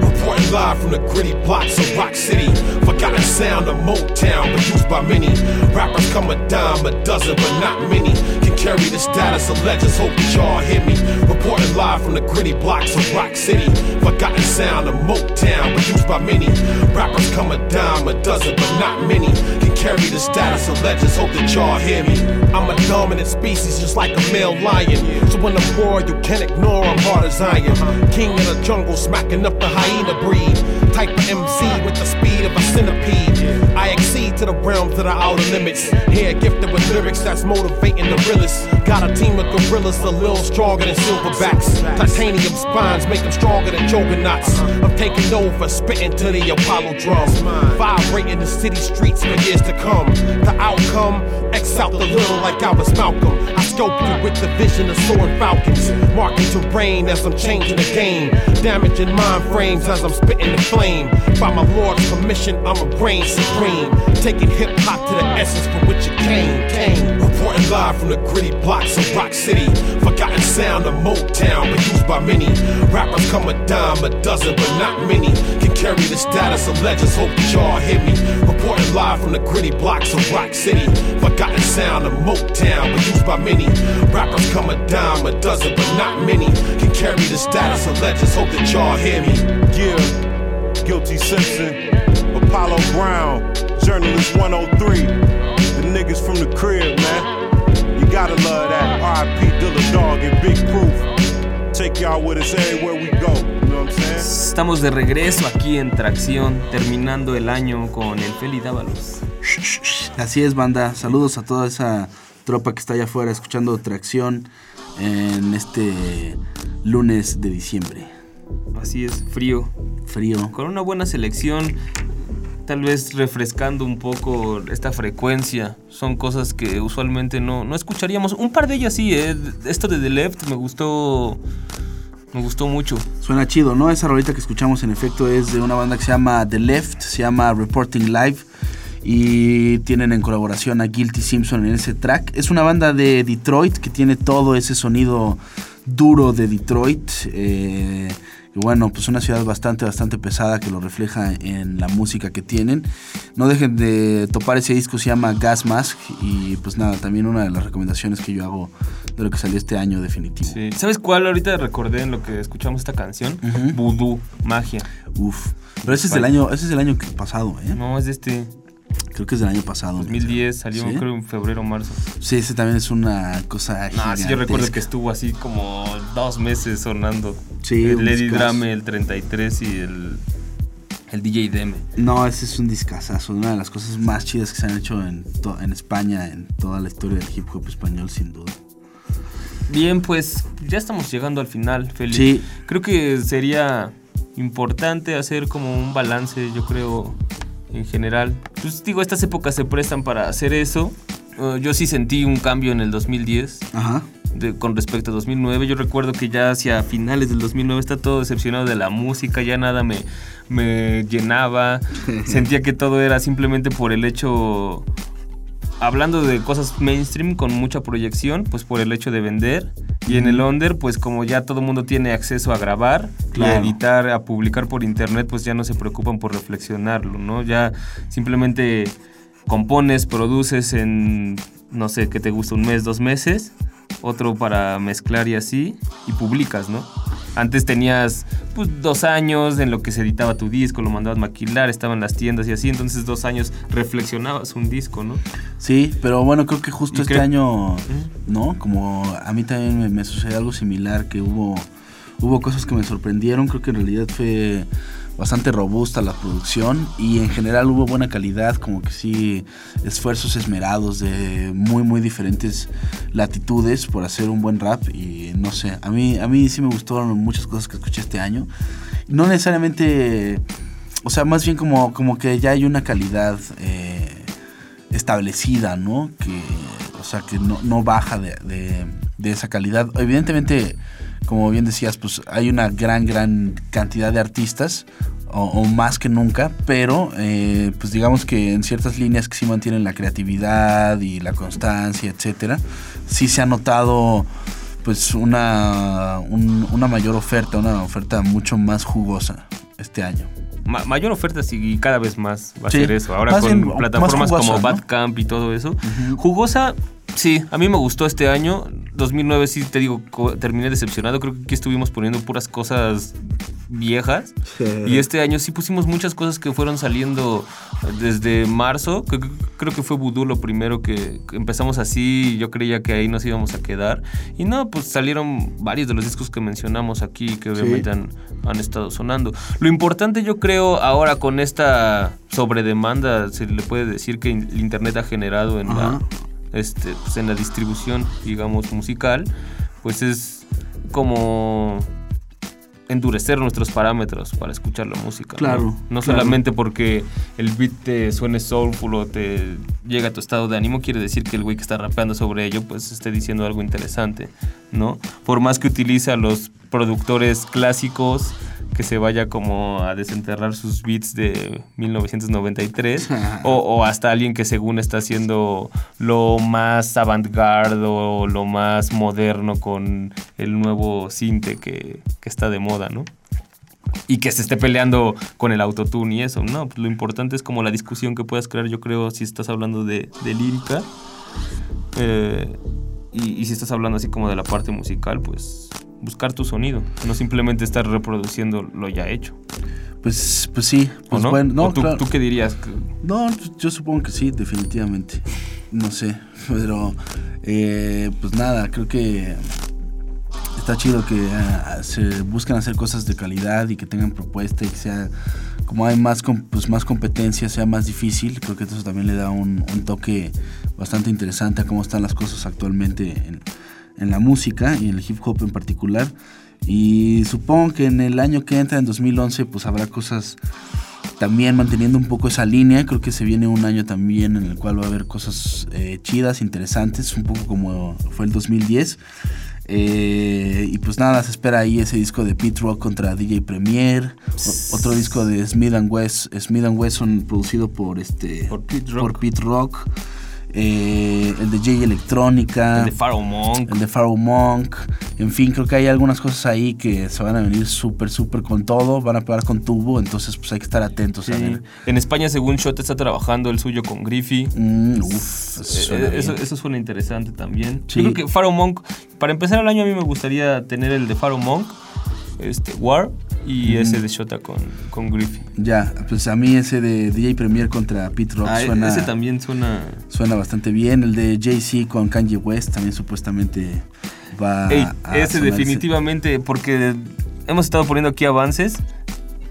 Reporting live from the gritty blocks of Rock City. Forgotten sound of Motown, but used by many. Rappers come a dime, a dozen, but not many. Carry the status of legends, hope y'all hear me. Reporting live from the gritty blocks of Rock City. Forgotten sound of Motown, but used by many. Rappers come a dime, a dozen, but not many. Can carry the status of legends, hope that y'all hear me. I'm a dominant species, just like a male lion. So when I'm war, you can't ignore, I'm hard as iron. King of the jungle, smacking up the hyena breed. Type of MC with the speed of a centipede. I exceed to the realms that are outer limits. Here, gifted with lyrics that's motivating the realest. Got a team of gorillas a little stronger than silverbacks. Titanium spines make them stronger than juggernauts. I'm taking over, spitting to the Apollo drum. Vibrating the city streets for years to come. The outcome, X out the little like I was Malcolm. I scope you with the vision of soaring falcons. Marking terrain as I'm changing the game. Damaging mind frames as I'm spitting the flame. By my Lord's permission, I'm a brain supreme. Taking hip hop to the essence from which it came. Came. Reporting live from the gritty blocks of Rock City. Forgotten sound of Motown, but used by many. Rappers come a dime, a dozen, but not many. Can carry the status of legends, hope y'all hear me. Reporting live from the gritty blocks of Rock City. Forgotten sound of Motown, but used by many. Rappers come a dime, a dozen, but not many. Can carry the status of legends, hope that y'all hear me. Yeah, Guilty Simpson, Apollo Brown, Journalist 103. The niggas from the crib, man. You gotta love that. R.I.P. Dilla Dog and Big Proof. Take y'all with us everywhere we go. You know what I'm saying? Estamos de regreso aquí en Tracción, terminando el año con el Feli Dávalos. Así es, banda. Saludos a toda esa tropa que está allá afuera escuchando Tracción en este lunes de diciembre. Así es, frío. Frío. Con una buena selección, tal vez refrescando un poco esta frecuencia. Son cosas que usualmente no, no escucharíamos. Un par de ellas sí, ¿eh? Esto de The Left me gustó. Me gustó mucho. Suena chido, ¿no? Esa rolita que escuchamos en efecto es de una banda que se llama The Left, se llama Reporting Live y tienen en colaboración a Guilty Simpson en ese track. Es una banda de Detroit que tiene todo ese sonido duro de Detroit. eh, y bueno, pues una ciudad bastante, bastante pesada que lo refleja en la música que tienen. No dejen de topar ese disco, se llama Gas Mask. Y pues nada, también una de las recomendaciones que yo hago de lo que salió este año definitivo. Sí. ¿Sabes cuál ahorita recordé en lo que escuchamos esta canción? Ujú. Voodoo, magia. Uf. Pero ese es del año, ese es del año pasado, ¿eh? No, es de este Creo que es del año pasado. 2010, salió ¿Sí? creo en febrero o marzo. Sí, ese también es una cosa No, sí, yo recuerdo que estuvo así como dos meses sonando. Sí, el Lady. Drame, el 33 y el, el DJ Deme. No, ese es un discazazo, una de las cosas más chidas que se han hecho en, to- en España, en toda la historia del hip hop español, sin duda. Bien, pues ya estamos llegando al final, Felipe. Sí. Creo que sería importante hacer como un balance, yo creo, en general. Pues digo, estas épocas se prestan para hacer eso. Uh, yo sí sentí un cambio en el 2010. Ajá. de- con respecto a 2009. Yo recuerdo que ya hacia finales del 2009 está todo decepcionado de la música, ya nada me, me llenaba. Sentía que todo era simplemente por el hecho, hablando de cosas mainstream con mucha proyección, pues por el hecho de vender. Y en el under, pues como ya todo el mundo tiene acceso a grabar y a editar, a publicar por internet, pues ya no se preocupan por reflexionarlo, ¿no? Ya simplemente compones, produces en, no sé, ¿qué te gusta? Un mes, dos meses, otro para mezclar y así, y publicas, ¿no? Antes tenías pues, dos años en lo que se editaba tu disco, lo mandabas maquilar, estaba en las tiendas y así, entonces dos años reflexionabas un disco, ¿no? Sí, pero bueno, creo que justo este creo- año, ¿no? Como a mí también me, me sucedió algo similar, que hubo, hubo cosas que me sorprendieron, creo que en realidad fue bastante robusta la producción y en general hubo buena calidad, como que sí, esfuerzos esmerados de muy, muy diferentes latitudes por hacer un buen rap y no sé, a mí, a mí sí me gustaron muchas cosas que escuché este año. No necesariamente, o sea, más bien como, como que ya hay una calidad eh, establecida, ¿no? Que, o sea, que no, no baja de, de- de esa calidad. Evidentemente, como bien decías, pues hay una gran, gran cantidad de artistas, o, o más que nunca, pero eh, pues digamos que en ciertas líneas que sí mantienen la creatividad y la constancia, etcétera, sí se ha notado pues una, un- una mayor oferta, una oferta mucho más jugosa este año. Ma- mayor oferta sí, y cada vez más va a Sí, ser eso. Ahora más con plataformas jugosa, como ¿no? Badcamp y todo eso. Jugosa, sí, a mí me gustó este año. 2009 sí, te digo, terminé decepcionado. Creo que aquí estuvimos poniendo puras cosas viejas. Y este año sí pusimos muchas cosas que fueron saliendo desde marzo. que- creo que fue Voodoo lo primero que, que empezamos así. y Yo creía que ahí nos íbamos a quedar. Y no, pues salieron varios de los discos que mencionamos aquí que obviamente han, han estado sonando. Lo importante yo creo ahora con esta sobredemanda, se le puede decir que el Internet ha generado en la. Este, pues, en la distribución, digamos, musical, pues es como endurecer nuestros parámetros para escuchar la música. ¿no? Claro, No, claro. solamente porque el beat te suene soulful o te llega a tu estado de ánimo, quiere decir que el güey que está rapeando sobre ello, pues esté diciendo algo interesante, ¿no? Por más que utilice a los productores clásicos, que se vaya como a desenterrar sus beats de 1993 o, o hasta alguien que según está haciendo lo más avant-garde o lo más moderno con el nuevo cinte que, que está de moda, ¿no? Y que se esté peleando con el autotune y eso, ¿no? Pues lo importante es como la discusión que puedas crear, yo creo, si estás hablando de, de lírica. eh, y, y si estás hablando así como de la parte musical, pues buscar tu sonido, no simplemente estar reproduciendo lo ya hecho. Pues, pues sí, ¿O pues no? bueno, no, ¿O tú, claro. tú qué dirías? No, yo supongo que sí, definitivamente. No sé, pero eh, pues nada, creo que está chido que ah, se buscan hacer cosas de calidad y que tengan propuesta y que sea, como hay más, pues, más competencia, sea más difícil. Creo que eso también le da un, un toque bastante interesante a cómo están las cosas actualmente en, en la música y en el hip hop en particular. Y supongo que en el año que entra, en 2011, pues habrá cosas también manteniendo un poco esa línea. Creo que se viene un año también en el cual va a haber cosas eh, chidas, interesantes, un poco como fue el 2010. Eh, y pues nada, se espera ahí ese disco de Pete Rock contra DJ Premier. O- otro disco de Smith and West, Smith and Wesson producido por este Por Pete Rock. por Pete Rock. Eh, el de J Electrónica. El de Pharaoh Monk. El de Pharaoh Monk. En fin, creo que hay algunas cosas ahí que se van a venir súper, súper con todo. Van a pegar con tubo. Entonces, pues hay que estar atentos a ver. En España, según Shot, está trabajando el suyo con Griffey. Mm, uf, eso suena Eh, eso, bien. eso suena interesante también. Sí. Yo creo que Pharaoh Monk, para empezar el año a mí me gustaría tener el de Pharaoh Monk, este, War, y Mm. ese de Shota con, con Griffey. Ya, pues a mí ese de DJ Premier contra Pete Rock Ah, suena, ese también suena... suena bastante bien. El de Jay-Z con Kanye West también supuestamente va Ey, a ese definitivamente, porque hemos estado poniendo aquí avances.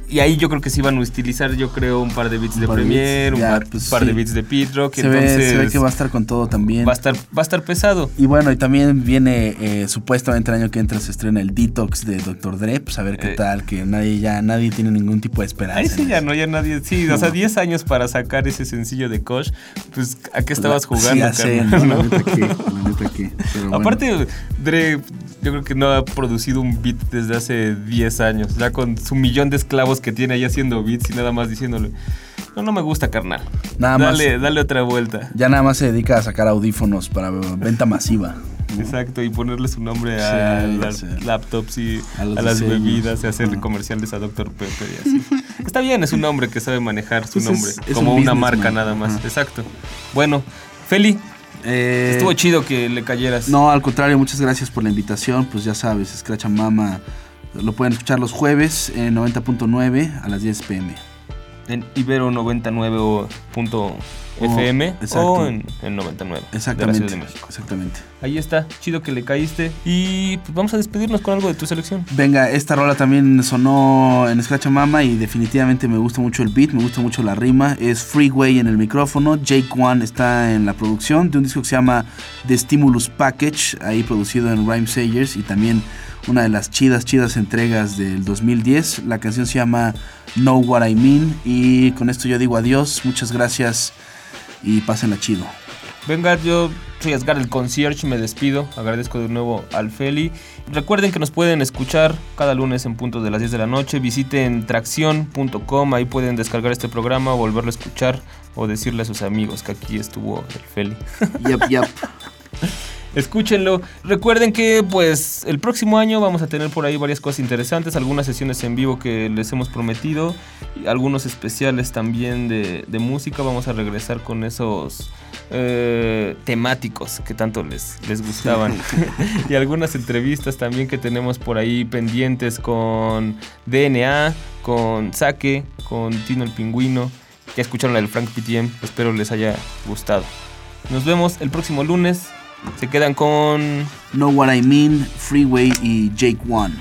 Y ahí yo creo que sí van a utilizar, yo creo, un par de beats de de Premiere, un par, pues, par de sí. beats de Pete Rock. Se ve, entonces se ve que va a estar con todo también. va a estar, va a estar pesado. Y bueno, y también viene eh, supuestamente el año que entra se estrena el Detox de Dr. Dre, pues a ver qué Eh. tal, que nadie ya nadie tiene ningún tipo de esperanza. Ahí sí ya no, ya nadie. Sí, o sea, 10 años para sacar ese sencillo de Kosh. Pues, ¿a qué estabas Sí, jugando, ya sé, carnal, ¿no? no? La que, la que, pero bueno. Aparte, Dre, yo creo que no ha producido un beat desde hace 10 años. Ya con su millón de esclavos que tiene ahí haciendo beats y nada más diciéndole. No, no me gusta, carnal. Nada más. dale, dale otra vuelta. Ya nada más se dedica a sacar audífonos para venta masiva. Exacto, y ponerle su nombre Sí, a las laptops y A las diseños. bebidas y hacer comerciales a Dr. Pepper y así. Está bien, es un hombre que sabe manejar su Pues es- nombre es como un una marca nada más. Ajá. Exacto. Bueno, Feli, Eh, estuvo chido que le cayeras. No, al contrario, muchas gracias por la invitación. Pues ya sabes, Scratch Mama lo pueden escuchar los jueves en 90.9 a las 10 pm. En Ibero 99.fm exacto. o en, en 99 de la Exactamente. Ciudad de México. Exactamente. Ahí está, chido que le caíste. Y pues vamos a despedirnos con algo de tu selección. Venga, esta rola también sonó en Scratch Mama y definitivamente me gusta mucho el beat, me gusta mucho la rima. Es Freeway en el micrófono, Jake One está en la producción de un disco que se llama The Stimulus Package, ahí producido en Rhyme Sayers y también una de las chidas, chidas entregas del 2010. La canción se llama Know What I Mean y con esto yo digo adiós, muchas gracias y pásenla chido. Venga, yo soy Asgar el concierge, me despido. Agradezco de nuevo al Feli. Recuerden que nos pueden escuchar cada lunes en punto de las 10 de la noche. Visiten tracción.com, ahí pueden descargar este programa, volverlo a escuchar o decirle a sus amigos que aquí estuvo el Feli. Yep, yep. Escúchenlo. Recuerden que pues el próximo año vamos a tener por ahí varias cosas interesantes, algunas sesiones en vivo que les hemos prometido, y algunos especiales también de, de música. Vamos a regresar con esos eh, temáticos que tanto les, les gustaban. y algunas entrevistas también que tenemos por ahí pendientes con DNA, con Saque, con Tino el Pingüino. Ya escucharon la del Frank PTM, espero les haya gustado. Nos vemos el próximo lunes. Se quedan con Know What I Mean, Freeway y Jake One.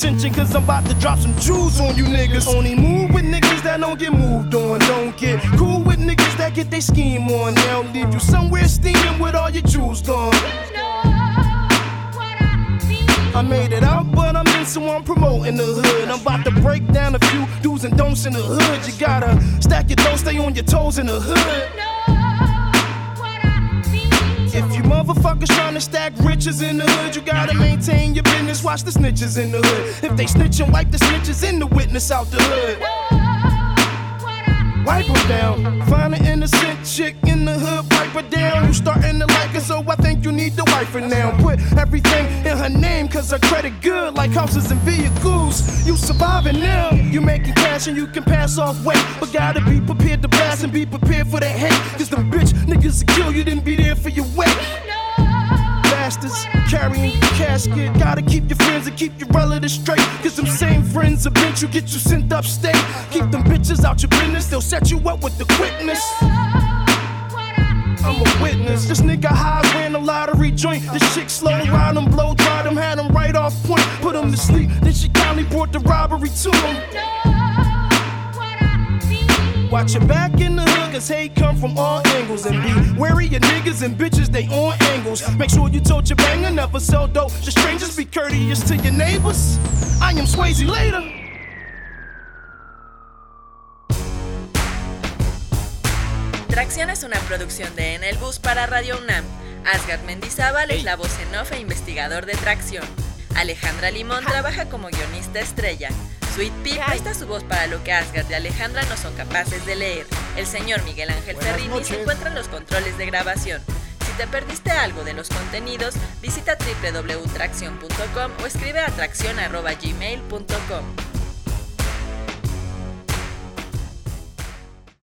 Attention, cause I'm about to drop some jewels on you niggas. Only move with niggas that don't get moved on. Don't get cool with niggas that get their scheme on. They'll leave you somewhere steaming with all your jewels gone. I made it out, but I'm in, so I'm promoting the hood. I'm about to break down a few do's and don'ts in the hood. You gotta stack your dough, stay on your toes in the hood. If you motherfuckers trying to stack riches in the hood, you gotta maintain your business. Watch the snitches in the hood. If they snitchin', wipe the snitches in the witness out the hood. Wipe her down. Find an innocent chick in the hood, her down. You starting to like her, so I think you need to wipe her now. Put everything in her name, cause her credit good, like houses and vehicles. You surviving now. You making cash and you can pass off weight. But gotta be prepared to blast and be prepared for the hate. Cause them bitch niggas will kill you, then be there for your weight. Bastards carrying your casket. Gotta keep your friends and keep your relatives straight. Cause them same friends you get you sent upstate. Keep them bitches out your business, they'll set you up with the quickness. I'm a witness. This nigga high ran a lottery joint. This chick slow ride him, blow dried him, had him right off point. Put him to sleep. Then she kindly brought the robbery to him. Watch your back in the hood, cause hate come from all angles. And be wary of niggas and bitches, they on angles. Make sure you told your banger, never sell dope to strangers. Be courteous to your neighbors. I am Swayze later. Tracción es una producción de En el Bus para Radio UNAM. Asgard Mendizábal es la voz en off e investigador de Tracción. Alejandra Limón trabaja como guionista estrella. Sweet Pea presta su voz para lo que Asgard y Alejandra no son capaces de leer. El señor Miguel Ángel Buenas Ferrini noches. se encuentra en los controles de grabación. Si te perdiste algo de los contenidos, visita www.tracción.com o escribe a tracción.gmail.com.